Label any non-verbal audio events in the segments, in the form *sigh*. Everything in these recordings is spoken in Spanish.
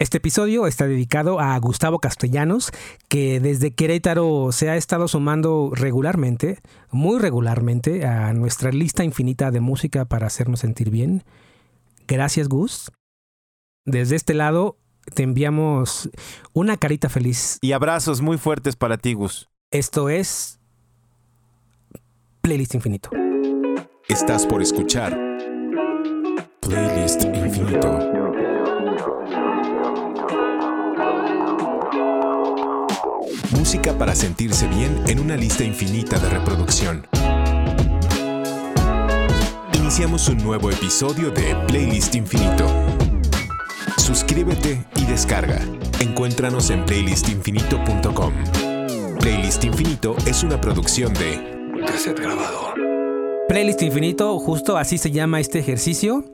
Este episodio está dedicado a Gustavo Castellanos, que desde Querétaro se ha estado sumando regularmente, muy regularmente, a nuestra lista infinita de música para hacernos sentir bien. Gracias, Gus. Desde este lado te enviamos una carita feliz. Y abrazos muy fuertes para ti, Gus. Esto es Playlist Infinito. Estás por escuchar Playlist Infinito. Música para sentirse bien en una lista infinita de reproducción. Iniciamos un nuevo episodio de Playlist Infinito. Suscríbete y descarga. Encuéntranos en playlistinfinito.com. Playlist Infinito es una producción de Cassette Grabador. Playlist Infinito, justo así se llama este ejercicio,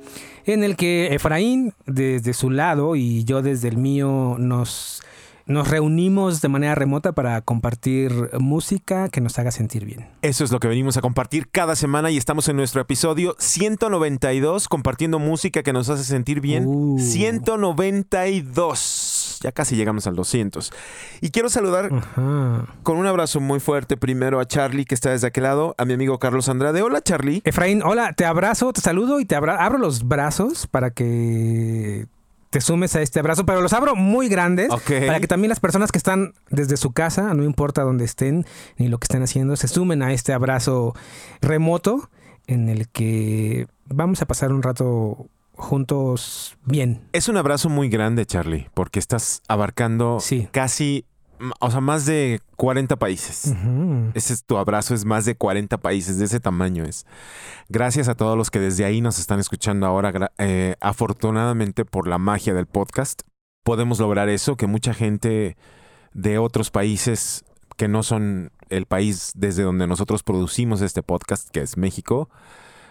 en el que Efraín desde su lado y yo desde el mío nos nos reunimos de manera remota para compartir música que nos haga sentir bien. Eso es lo que venimos a compartir cada semana y estamos en nuestro episodio 192 compartiendo música que nos hace sentir bien. 192. Uh. Ya casi llegamos al 200. Y quiero saludar con un abrazo muy fuerte primero a Charlie que está desde aquel lado, a mi amigo Carlos Andrade. Hola Charlie. Efraín, hola, te abrazo, te saludo y te abro los brazos para que te sumes a este abrazo, pero los abro muy grandes para que también las personas que están desde su casa, no importa dónde estén ni lo que estén haciendo, se sumen a este abrazo remoto en el que vamos a pasar un rato juntos bien. Es un abrazo muy grande, Charlie, porque estás abarcando casi o sea, más de 40 países. Ese es tu abrazo, es más de 40 países, de ese tamaño es. Gracias a todos los que desde ahí nos están escuchando ahora. Eh, afortunadamente, por la magia del podcast, podemos lograr eso, que mucha gente de otros países que no son el país desde donde nosotros producimos este podcast, que es México,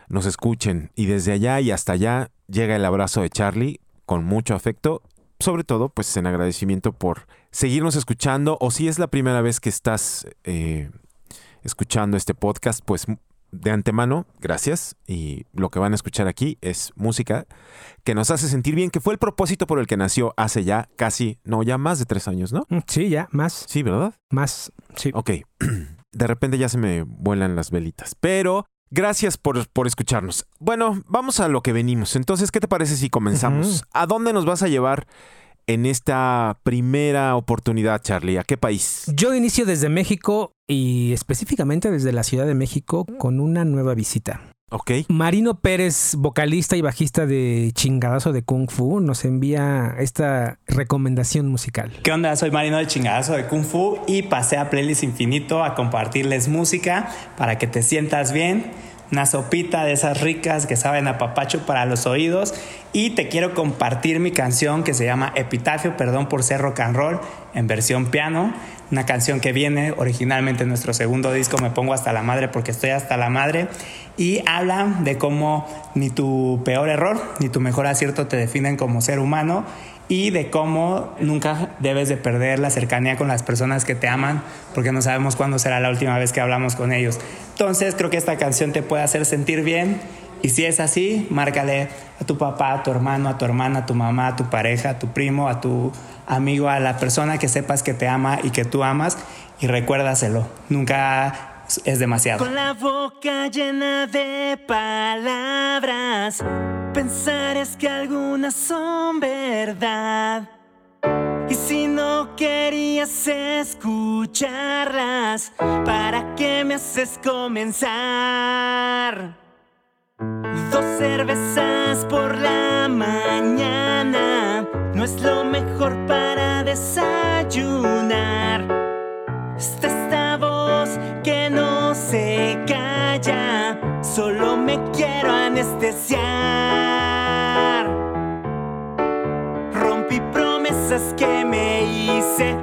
nos escuchen. Y desde allá y hasta allá llega el abrazo de Charlie con mucho afecto sobre todo, pues en agradecimiento por seguirnos escuchando o si es la primera vez que estás eh, escuchando este podcast, pues de antemano, gracias. Y lo que van a escuchar aquí es música que nos hace sentir bien, que fue el propósito por el que nació hace ya casi, no, ya más de tres años, ¿no? Mm, sí, ya, más. Sí, ¿verdad? Más, sí. Ok. *clears throat* De repente ya se me vuelan las velitas, pero Gracias por, por, escucharnos. Bueno, vamos a lo que venimos. Entonces, ¿qué te parece si comenzamos? ¿A dónde nos vas a llevar en esta primera oportunidad, Charlie? ¿A qué país? Yo inicio desde México y específicamente desde la Ciudad de México con una nueva visita. Ok. Marino Pérez, vocalista y bajista de Chingadazo de Kung Fu, nos envía esta recomendación musical. ¿Qué onda? Soy Marino de Chingadazo de Kung Fu y pasé a Playlist Infinito a compartirles música para que te sientas bien una sopita de esas ricas que saben a papacho para los oídos. Y te quiero compartir mi canción que se llama Epitafio, perdón por ser rock and roll, en versión piano. Una canción que viene originalmente en nuestro segundo disco, Me Pongo Hasta la Madre porque estoy hasta la madre. Y habla de cómo ni tu peor error ni tu mejor acierto te definen como ser humano y de cómo nunca debes de perder la cercanía con las personas que te aman porque no sabemos cuándo será la última vez que hablamos con ellos. Entonces creo que esta canción te puede hacer sentir bien y si es así, márcale a tu papá, a tu hermano, a tu hermana, a tu mamá, a tu pareja, a tu primo, a tu amigo, a la persona que sepas que te ama y que tú amas y recuérdaselo. Nunca es demasiado. Con la boca llena de palabras, pensar es que algunas son verdad. Y si no querías escucharlas, ¿para qué me haces comenzar? Dos cervezas por la mañana no es lo mejor para desayunar. esta voz que no se calla, solo me quiero anestesiar. Rompí promesas que me hice.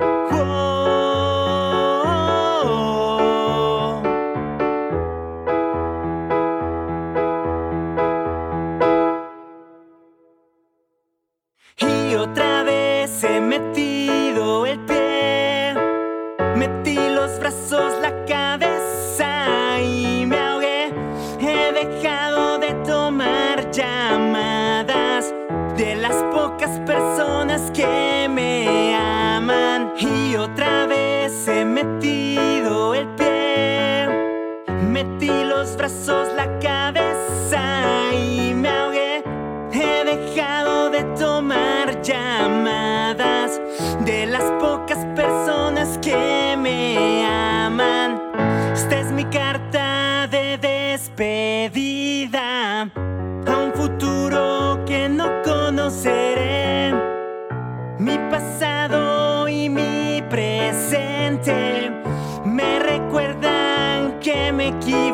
La cabeza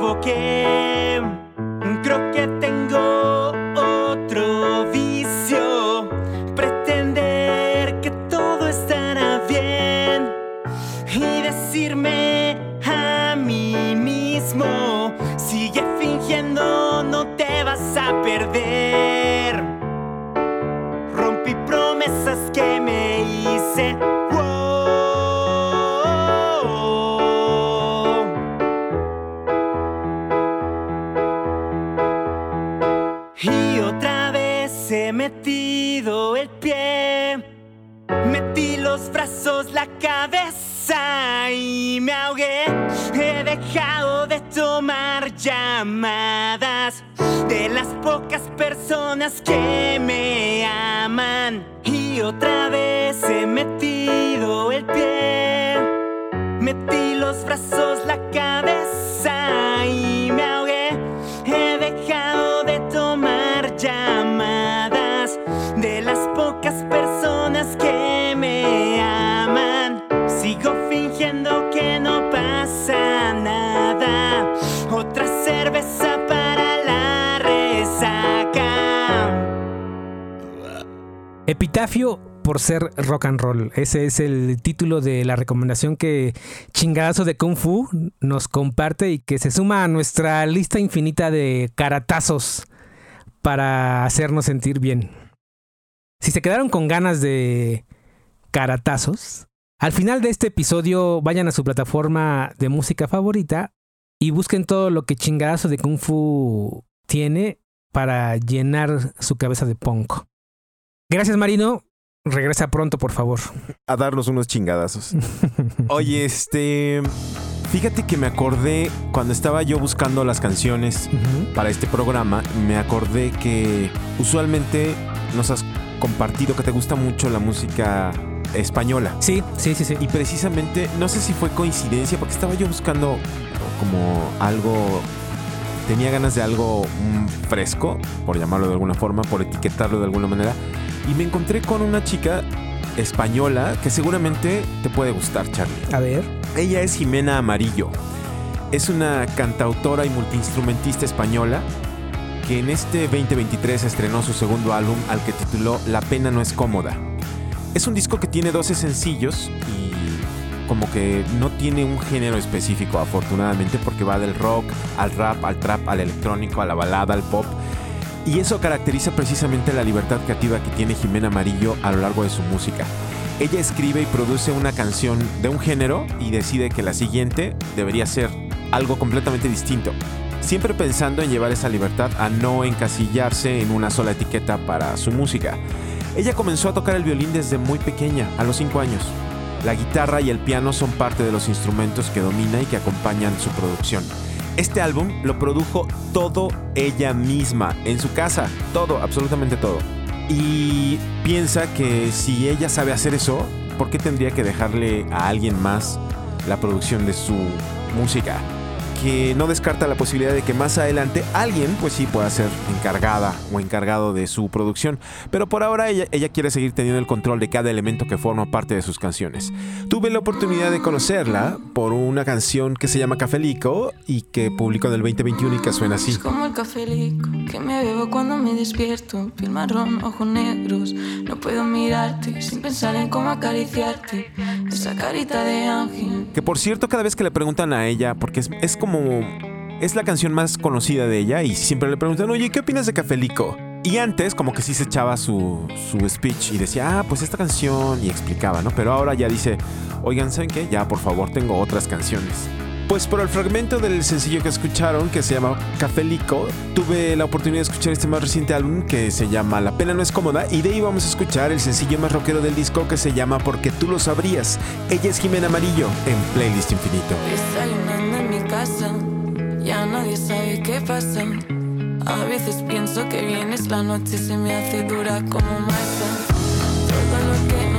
equivoqué. Creo que tengo la cabeza y me ahogué. He dejado de tomar llamadas de las pocas personas que me aman. Y otra vez he metido el pie, metí los brazos, Epitafio por ser rock and roll. Ese es el título de la recomendación que Chingadazo de Kung Fu nos comparte y que se suma a nuestra lista infinita de caratazos para hacernos sentir bien. Si se quedaron con ganas de caratazos, al final de este episodio vayan a su plataforma de música favorita y busquen todo lo que Chingadazo de Kung Fu tiene para llenar su cabeza de punk. Gracias Marino, regresa pronto por favor. A darnos unos chingadazos. Oye, este... Fíjate que me acordé cuando estaba yo buscando las canciones para este programa, me acordé que usualmente nos has compartido que te gusta mucho la música española. Sí, sí, sí, sí. Y precisamente, no sé si fue coincidencia, porque estaba yo buscando como algo tenía ganas de algo mm, fresco, por llamarlo de alguna forma, por etiquetarlo de alguna manera, y me encontré con una chica española que seguramente te puede gustar, Charlie. A ver. Ella es Jimena Amarillo. Es una cantautora y multiinstrumentista española que en este 2023 estrenó su segundo álbum al que tituló La pena no es cómoda. Es un disco que tiene 12 sencillos y como que no tiene un género específico afortunadamente porque va del rock al rap, al trap, al electrónico, a la balada, al pop. Y eso caracteriza precisamente la libertad creativa que tiene Jimena Amarillo a lo largo de su música. Ella escribe y produce una canción de un género y decide que la siguiente debería ser algo completamente distinto. Siempre pensando en llevar esa libertad a no encasillarse en una sola etiqueta para su música. Ella comenzó a tocar el violín desde muy pequeña, a los 5 años. La guitarra y el piano son parte de los instrumentos que domina y que acompañan su producción. Este álbum lo produjo todo ella misma, en su casa, todo, absolutamente todo. Y piensa que si ella sabe hacer eso, ¿por qué tendría que dejarle a alguien más la producción de su música? Que no descarta la posibilidad de que más adelante alguien pues sí pueda ser encargada o encargado de su producción, pero por ahora ella, ella quiere seguir teniendo el control de cada elemento que forma parte de sus canciones. Tuve la oportunidad de conocerla por una canción que se llama Cafelico y que publicó en el 2021 y que suena así. Es como el cafelico que me bebo cuando me despierto, piel marrón, ojos negros, no puedo mirarte sin pensar en cómo acariciarte, esa carita de ángel. Que por cierto cada vez que le preguntan a ella, porque es, es como es la canción más conocida de ella y siempre le preguntan, oye, ¿qué opinas de Cafelico? Y antes como que sí se echaba su, su speech y decía, ah, pues esta canción y explicaba, ¿no? Pero ahora ya dice, oigan, ¿saben qué? Ya, por favor, tengo otras canciones. Pues por el fragmento del sencillo que escucharon, que se llama Cafelico, tuve la oportunidad de escuchar este más reciente álbum que se llama La pena no es cómoda y de ahí vamos a escuchar el sencillo más rockero del disco que se llama Porque tú lo sabrías. Ella es Jimena Amarillo en Playlist Infinito. Ya nadie sabe qué pasa. A veces pienso que vienes la noche se me hace dura como masa. Todo lo que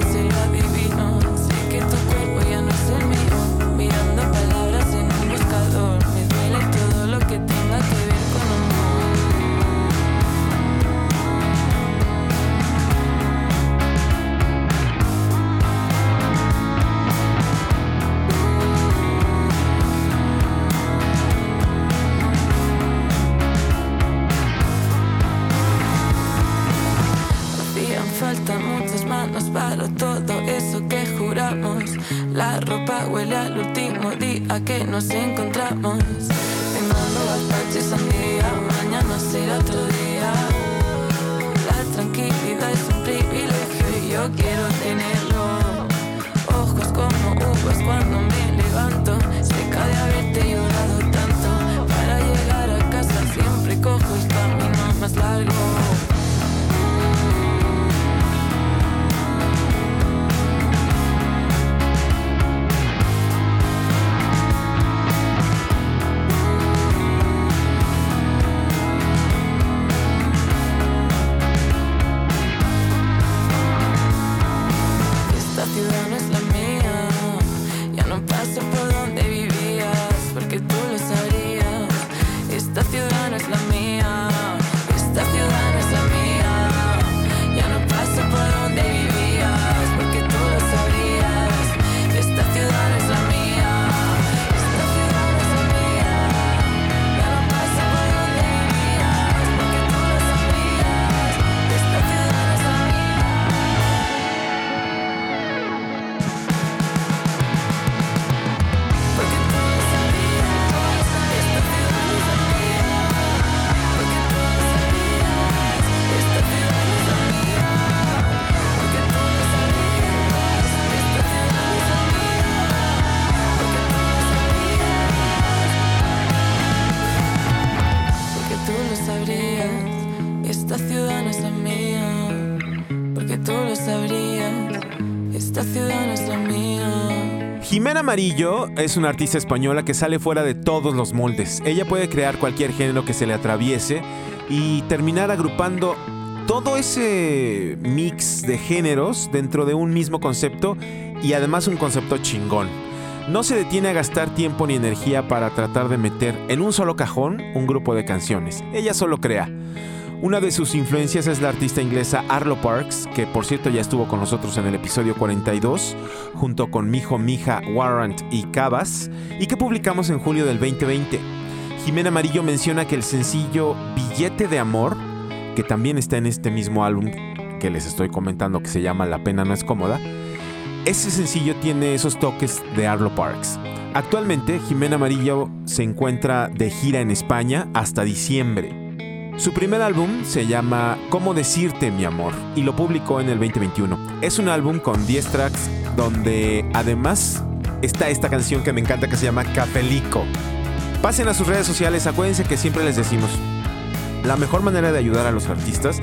ropa huele al último día que nos encontramos. Amarillo es una artista española que sale fuera de todos los moldes. Ella puede crear cualquier género que se le atraviese y terminar agrupando todo ese mix de géneros dentro de un mismo concepto y además un concepto chingón. No se detiene a gastar tiempo ni energía para tratar de meter en un solo cajón un grupo de canciones. Ella solo crea. Una de sus influencias es la artista inglesa Arlo Parks, que por cierto ya estuvo con nosotros en el episodio 42, junto con Mijo Mija, Warrant y Cabas, y que publicamos en julio del 2020. Jimena Amarillo menciona que el sencillo Billete de Amor, que también está en este mismo álbum que les estoy comentando que se llama La pena no es cómoda, ese sencillo tiene esos toques de Arlo Parks. Actualmente, Jimena Amarillo se encuentra de gira en España hasta diciembre. Su primer álbum se llama Cómo decirte mi amor y lo publicó en el 2021. Es un álbum con 10 tracks donde además está esta canción que me encanta que se llama Capelico. Pasen a sus redes sociales, acuérdense que siempre les decimos, la mejor manera de ayudar a los artistas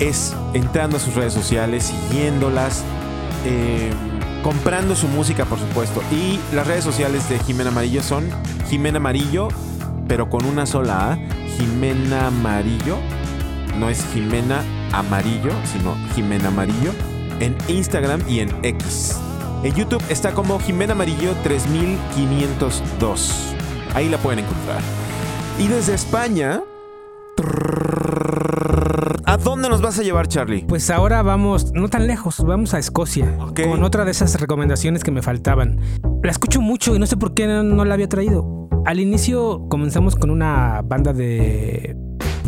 es entrando a sus redes sociales, siguiéndolas, eh, comprando su música por supuesto. Y las redes sociales de Jimena Amarillo son Jimena Amarillo, pero con una sola A, Jimena Amarillo. No es Jimena Amarillo, sino Jimena Amarillo. En Instagram y en X. En YouTube está como Jimena Amarillo 3502. Ahí la pueden encontrar. Y desde España... ¿A dónde nos vas a llevar, Charlie? Pues ahora vamos, no tan lejos, vamos a Escocia. Ok. Con otra de esas recomendaciones que me faltaban. La escucho mucho y no sé por qué no, no la había traído. Al inicio comenzamos con una banda de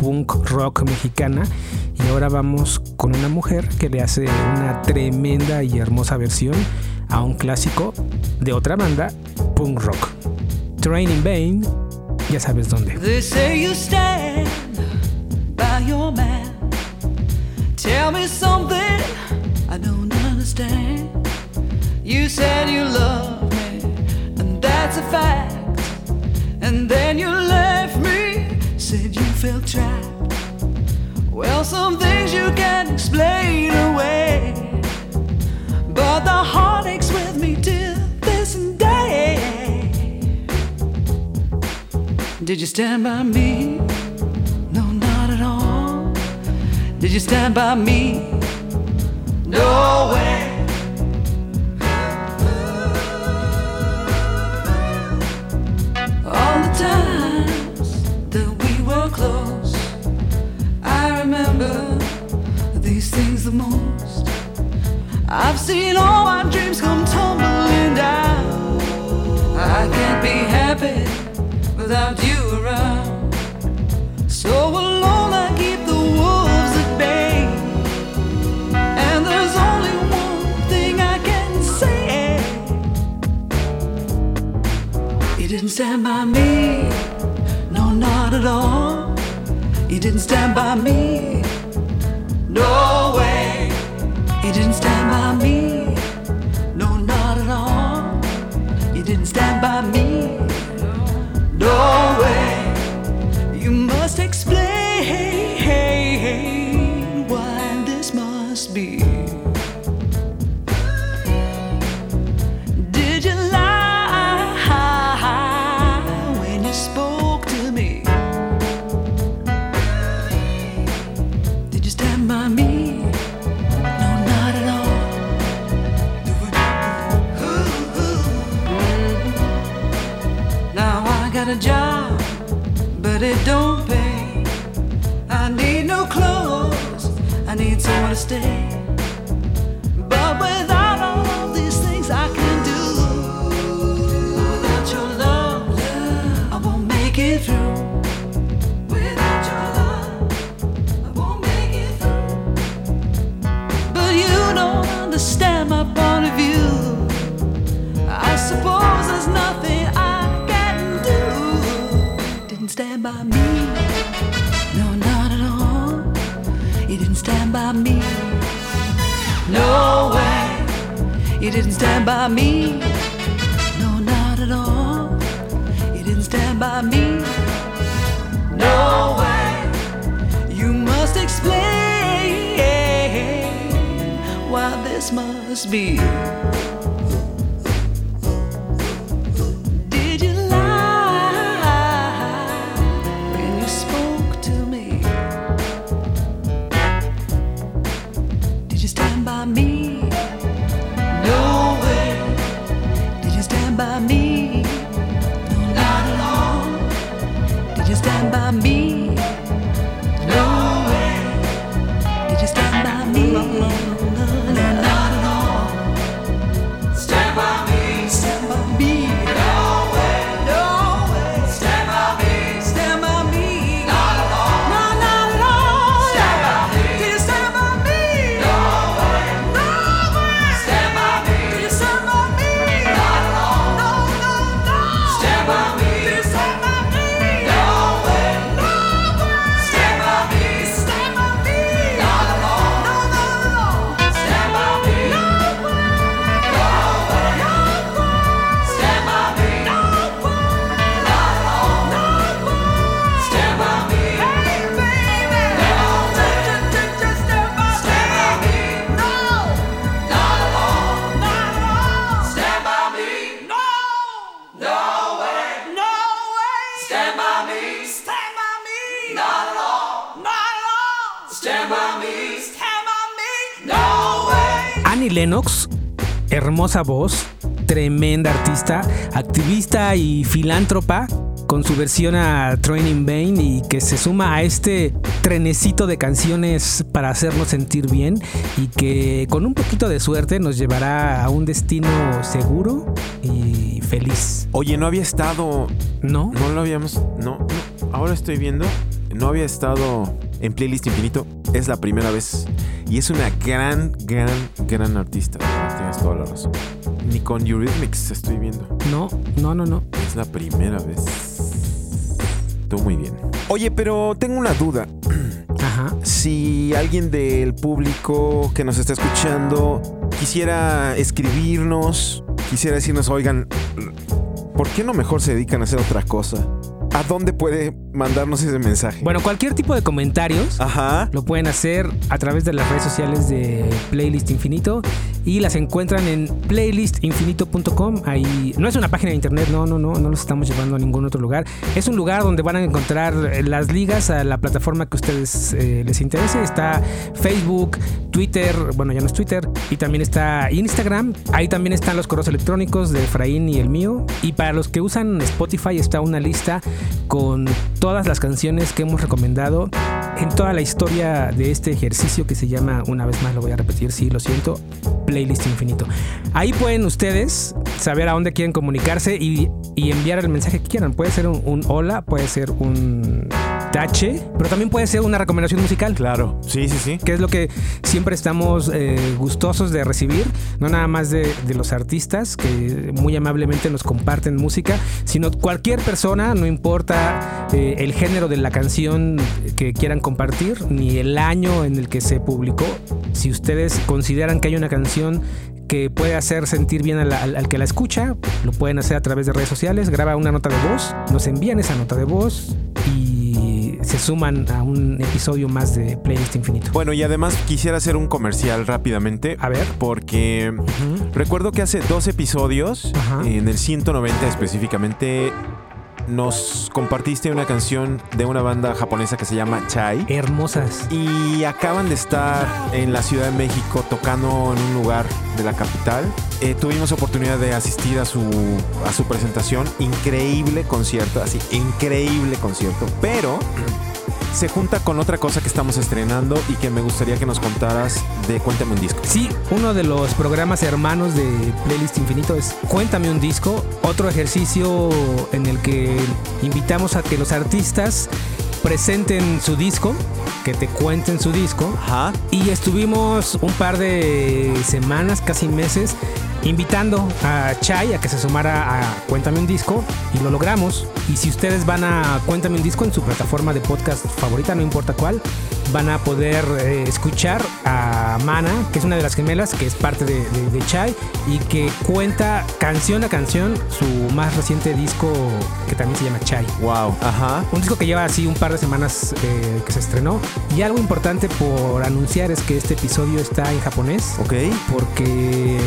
punk rock mexicana y ahora vamos con una mujer que le hace una tremenda y hermosa versión a un clásico de otra banda punk rock. Train in Vain, ya sabes dónde. They say you stand Tell me something I don't understand. You said you love me, and that's a fact. And then you left me, said you felt trapped. Well, some things you can't explain away. But the heartache's with me till this day. Did you stand by me? Did you stand by me? No way. All the times that we were close, I remember these things the most. I've seen all my dreams come tumbling down. I can't be happy without you around. So alone didn't stand by me, no, not at all. You didn't stand by me, no way. You didn't stand by me, no, not at all. You didn't stand by me, no way. You must explain why this must be. A job, You didn't stand by me, no, not at all. You didn't stand by me, no way. You must explain why this must be. Lennox, hermosa voz, tremenda artista, activista y filántropa, con su versión a Training Bane y que se suma a este trenecito de canciones para hacernos sentir bien y que con un poquito de suerte nos llevará a un destino seguro y feliz. Oye, no había estado. ¿No? No lo habíamos. No, no. Ahora estoy viendo. No había estado en Playlist Infinito. Es la primera vez. Y es una gran, gran, gran artista. Tienes toda la razón. Ni con Eurythmics estoy viendo. No, no, no, no. Es la primera vez. Tú muy bien. Oye, pero tengo una duda. *clears throat* Ajá. Si alguien del público que nos está escuchando quisiera escribirnos, quisiera decirnos, oigan, ¿por qué no mejor se dedican a hacer otra cosa? ¿A dónde puede mandarnos ese mensaje? Bueno, cualquier tipo de comentarios Ajá. lo pueden hacer a través de las redes sociales de Playlist Infinito y las encuentran en playlistinfinito.com. Ahí no es una página de internet, no, no, no, no los estamos llevando a ningún otro lugar. Es un lugar donde van a encontrar las ligas a la plataforma que a ustedes eh, les interese. Está Facebook, Twitter, bueno, ya no es Twitter, y también está Instagram. Ahí también están los correos electrónicos de Efraín y el mío. Y para los que usan Spotify está una lista con todas las canciones que hemos recomendado en toda la historia de este ejercicio que se llama, una vez más lo voy a repetir, sí, lo siento, playlist infinito. Ahí pueden ustedes saber a dónde quieren comunicarse y, enviar el mensaje que quieran. Puede ser un hola, puede ser un tache, pero también puede ser una recomendación musical. Claro, sí, sí, sí. Que es lo que siempre estamos eh, gustosos de recibir, no nada más de, los artistas que muy amablemente nos comparten música, sino cualquier persona, no importa eh, el género de la canción que quieran compartir, ni el año en el que se publicó. Si ustedes consideran que hay una canción que puede hacer sentir bien al, al, que la escucha, lo pueden hacer a través de redes sociales, graba una nota de voz, nos envían esa nota de voz y se suman a un episodio más de Playlist Infinito. Bueno, y además quisiera hacer un comercial rápidamente. A ver. Porque recuerdo que hace dos episodios, en el 190 específicamente, nos compartiste una canción de una banda japonesa que se llama Chai. Hermosas. Y acaban de estar en la Ciudad de México tocando en un lugar de la capital. Eh, tuvimos oportunidad de asistir a su, a su presentación. Increíble concierto, así, increíble concierto. Pero se junta con otra cosa que estamos estrenando y que me gustaría que nos contaras de Cuéntame un disco. Sí, uno de los programas hermanos de Playlist Infinito es Cuéntame un disco, otro ejercicio en el que invitamos a que los artistas presenten su disco, que te cuenten su disco. Ajá. Y estuvimos un par de semanas, casi meses, invitando a Chai a que se sumara a Cuéntame un disco y lo logramos. Y si ustedes van a Cuéntame un disco en su plataforma de podcast favorita, no importa cuál, van a poder eh, escuchar a Mana, que es una de las gemelas, que es parte de, Chai y que cuenta canción a canción su más reciente disco que también se llama Chai. Wow, ajá. Un disco que lleva así un par de semanas eh, que se estrenó. Y algo importante por anunciar es que este episodio está en japonés. Ok. Porque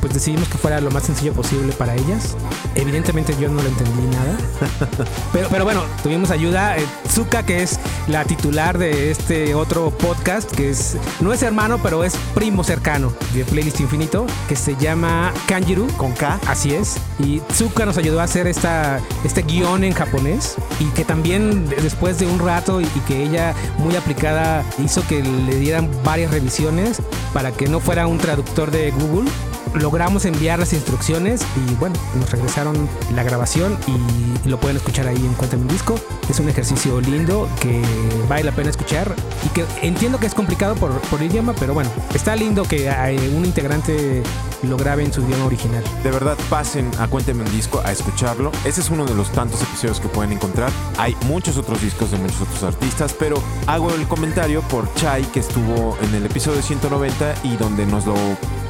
pues decidimos que fuera lo más sencillo posible para ellas. Evidentemente yo no lo entendí nada. *laughs* pero, pero bueno, tuvimos ayuda. Eh, Tsuka, que es la titular de este otro podcast, que es no es hermano, pero es primo cercano de Playlist Infinito, que se llama Kanjiru. Con K. Así es. Y Tsuka nos ayudó a hacer esta, este guion en japonés y que también después de un rato y que ella muy aplicada hizo que le dieran varias revisiones para que no fuera un traductor de Google logramos enviar las instrucciones y bueno, nos regresaron la grabación y lo pueden escuchar ahí en Cuéntame un disco. Es un ejercicio lindo que vale la pena escuchar y que entiendo que es complicado por, por idioma, pero bueno, está lindo que un integrante lo grabe en su idioma original. De verdad, pasen a Cuéntame un disco a escucharlo. Ese es uno de los tantos episodios que pueden encontrar. Hay muchos otros discos de muchos otros artistas, pero hago el comentario por Chai que estuvo en el episodio 190 y donde nos lo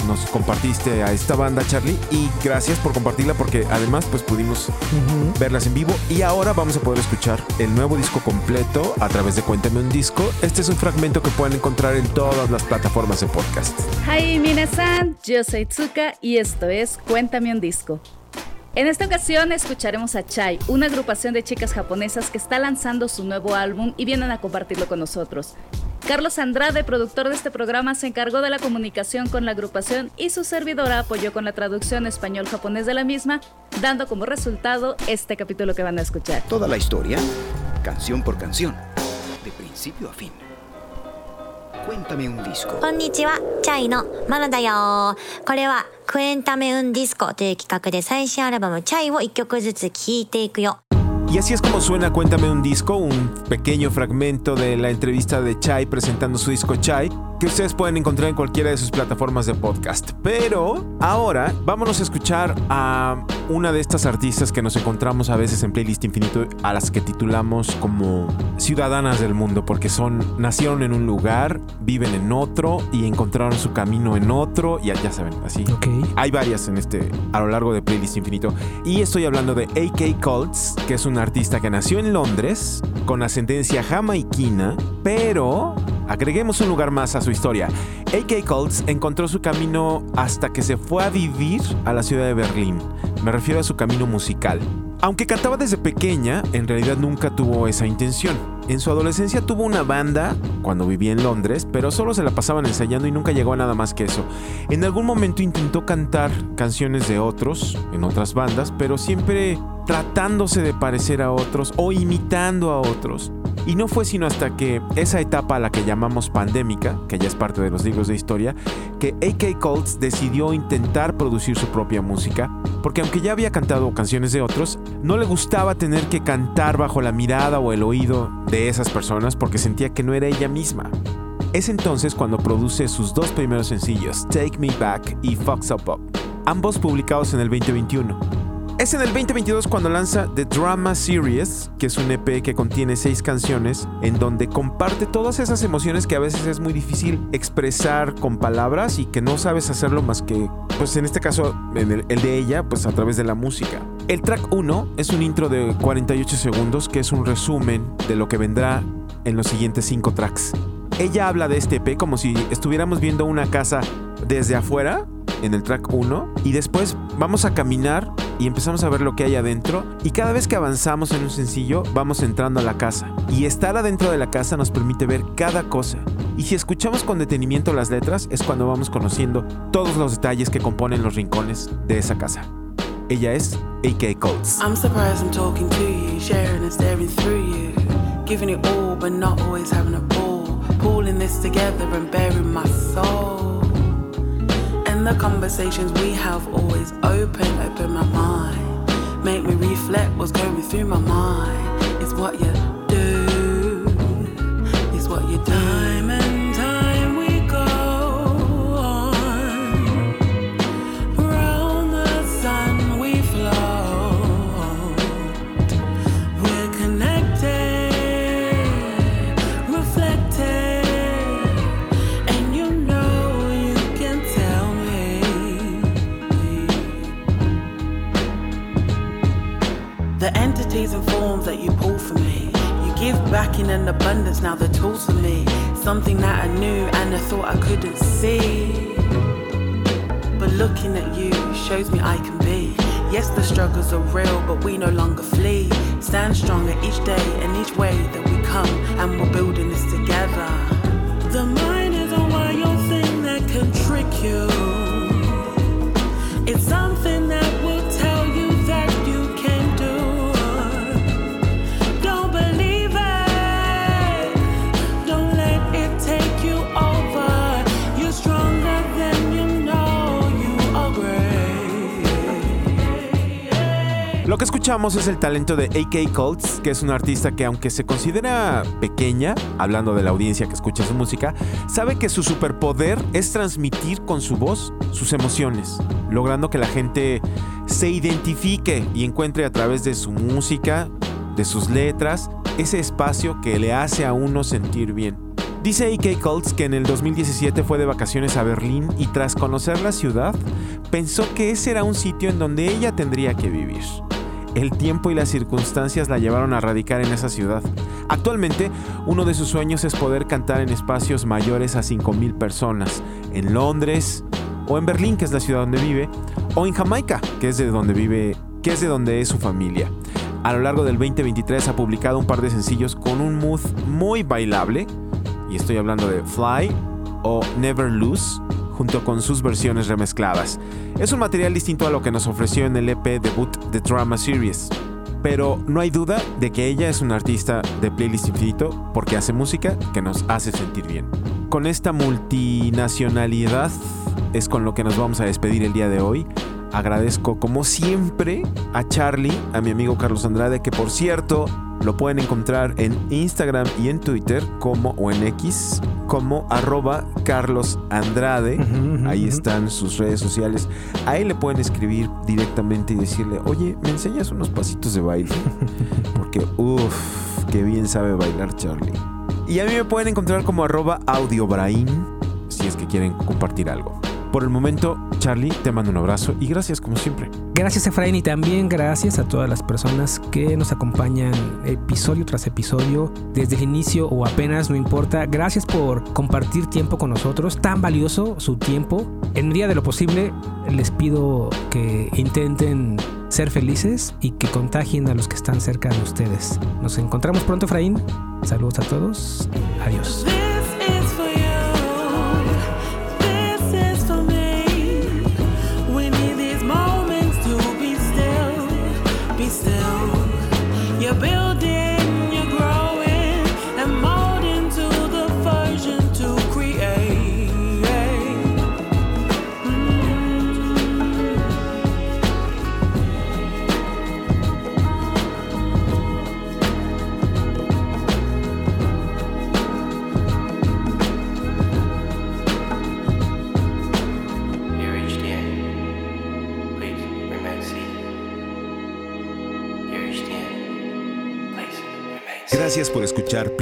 nos compartiste a esta banda, Charlie, y gracias por compartirla porque además pues pudimos verlas en vivo y ahora vamos a poder escuchar el nuevo disco completo a través de Cuéntame un disco. Este es un fragmento que pueden encontrar en todas las plataformas de podcast. Hi, minasan, yo soy Tsuka y esto es Cuéntame un disco. En esta ocasión escucharemos a Chai, una agrupación de chicas japonesas que está lanzando su nuevo álbum y vienen a compartirlo con nosotros. Carlos Andrade, productor de este programa, se encargó de la comunicación con la agrupación y su servidora apoyó con la traducción español-japonés de la misma, dando como resultado este capítulo que van a escuchar. Toda la historia, canción por canción, de principio a fin. Cuéntame un disco. こんにちは、チャイのマナだよ。これはクエンタメウンディスコという企画で最新アルバムチャイを一曲ずつ聴いていくよ。 y así es como suena Cuéntame un disco, un pequeño fragmento de la entrevista de Chai presentando su disco Chai, que ustedes pueden encontrar en cualquiera de sus plataformas de podcast. Pero ahora vámonos a escuchar a una de estas artistas que nos encontramos a veces en Playlist Infinito, a las que titulamos como ciudadanas del mundo, porque son, nacieron en un lugar, viven en otro y encontraron su camino en otro, y ya, saben, así. Hay varias en este, a lo largo de Playlist Infinito. Y estoy hablando de AK Colts, que es artista que nació en Londres, con ascendencia jamaiquina, pero Agreguemos un lugar más a su historia. AK Colts encontró su camino hasta que se fue a vivir a la ciudad de Berlín. Me refiero a su camino musical. Aunque cantaba desde pequeña, en realidad nunca tuvo esa intención. En su adolescencia tuvo una banda cuando vivía en Londres, pero solo se la pasaban ensayando y nunca llegó a nada más que eso. En algún momento intentó cantar canciones de otros, en otras bandas, pero siempre tratándose de parecer a otros o imitando a otros. Y no fue sino hasta que esa etapa a la que llamamos pandémica, que ya es parte de los libros de historia, que AK Colts decidió intentar producir su propia música, porque aunque ya había cantado canciones de otros, no le gustaba tener que cantar bajo la mirada o el oído de esas personas porque sentía que no era ella misma. Es entonces cuando produce sus dos primeros sencillos, Take Me Back y Fox Up Up, ambos publicados en el 2021. Es en el 2022 cuando lanza The Drama Series, que es un EP que contiene seis canciones, en donde comparte todas esas emociones que a veces es muy difícil expresar con palabras y que no sabes hacerlo más que, pues en este caso, en el, el de ella, pues a través de la música. El track 1 es un intro de 48 segundos que es un resumen de lo que vendrá en los siguientes cinco tracks. Ella habla de este EP como si estuviéramos viendo una casa desde afuera en el track 1 y después vamos a caminar y empezamos a ver lo que hay adentro y cada vez que avanzamos en un sencillo vamos entrando a la casa. Y estar adentro de la casa nos permite ver cada cosa. Y si escuchamos con detenimiento las letras es cuando vamos conociendo todos los detalles que componen los rincones de esa casa. Ella es AK having a ball, pulling. The conversations we have always open, open my mind. Make me reflect what's going through my mind. It's what you do, it's what you do. back in an abundance, now the tools for me. Something that I knew and I thought I couldn't see. But looking at you shows me I can be. Yes, the struggles are real, but we no longer flee. Stand stronger each day and each way that we come, and we're building this together. The mind is a wild thing that can trick you. It's something Lo que escuchamos es el talento de AK Colts, que es una artista que aunque se considera pequeña, hablando de la audiencia que escucha su música, sabe que su superpoder es transmitir con su voz sus emociones, logrando que la gente se identifique y encuentre a través de su música, de sus letras, ese espacio que le hace a uno sentir bien. Dice AK Colts que en el 2017 fue de vacaciones a Berlín y tras conocer la ciudad, pensó que ese era un sitio en donde ella tendría que vivir el tiempo y las circunstancias la llevaron a radicar en esa ciudad. Actualmente, uno de sus sueños es poder cantar en espacios mayores a 5.000 personas, en Londres o en Berlín, que es la ciudad donde vive, o en Jamaica, que es de donde vive, que es de donde es su familia. A lo largo del 2023 ha publicado un par de sencillos con un mood muy bailable, y estoy hablando de Fly o Never Lose, junto con sus versiones remezcladas. Es un material distinto a lo que nos ofreció en el EP debut The Drama Series. Pero no hay duda de que ella es una artista de playlist infinito porque hace música que nos hace sentir bien. Con esta multinacionalidad es con lo que nos vamos a despedir el día de hoy. Agradezco como siempre a Charlie, a mi amigo Carlos Andrade, que por cierto lo pueden encontrar en Instagram y en Twitter como o en X como arroba Carlos Andrade. Ahí están sus redes sociales. Ahí le pueden escribir directamente y decirle, oye, ¿me enseñas unos pasitos de baile? *laughs* Porque, uff, qué bien sabe bailar Charlie. Y a mí me pueden encontrar como arroba audiobrain si es que quieren compartir algo. Por el momento, Charlie, te mando un abrazo y gracias como siempre. Gracias Efraín y también gracias a todas las personas que nos acompañan episodio tras episodio, desde el inicio o apenas, no importa. Gracias por compartir tiempo con nosotros, tan valioso su tiempo. En medida de lo posible, les pido que intenten ser felices y que contagien a los que están cerca de ustedes. Nos encontramos pronto, Efraín. Saludos a todos. Adiós.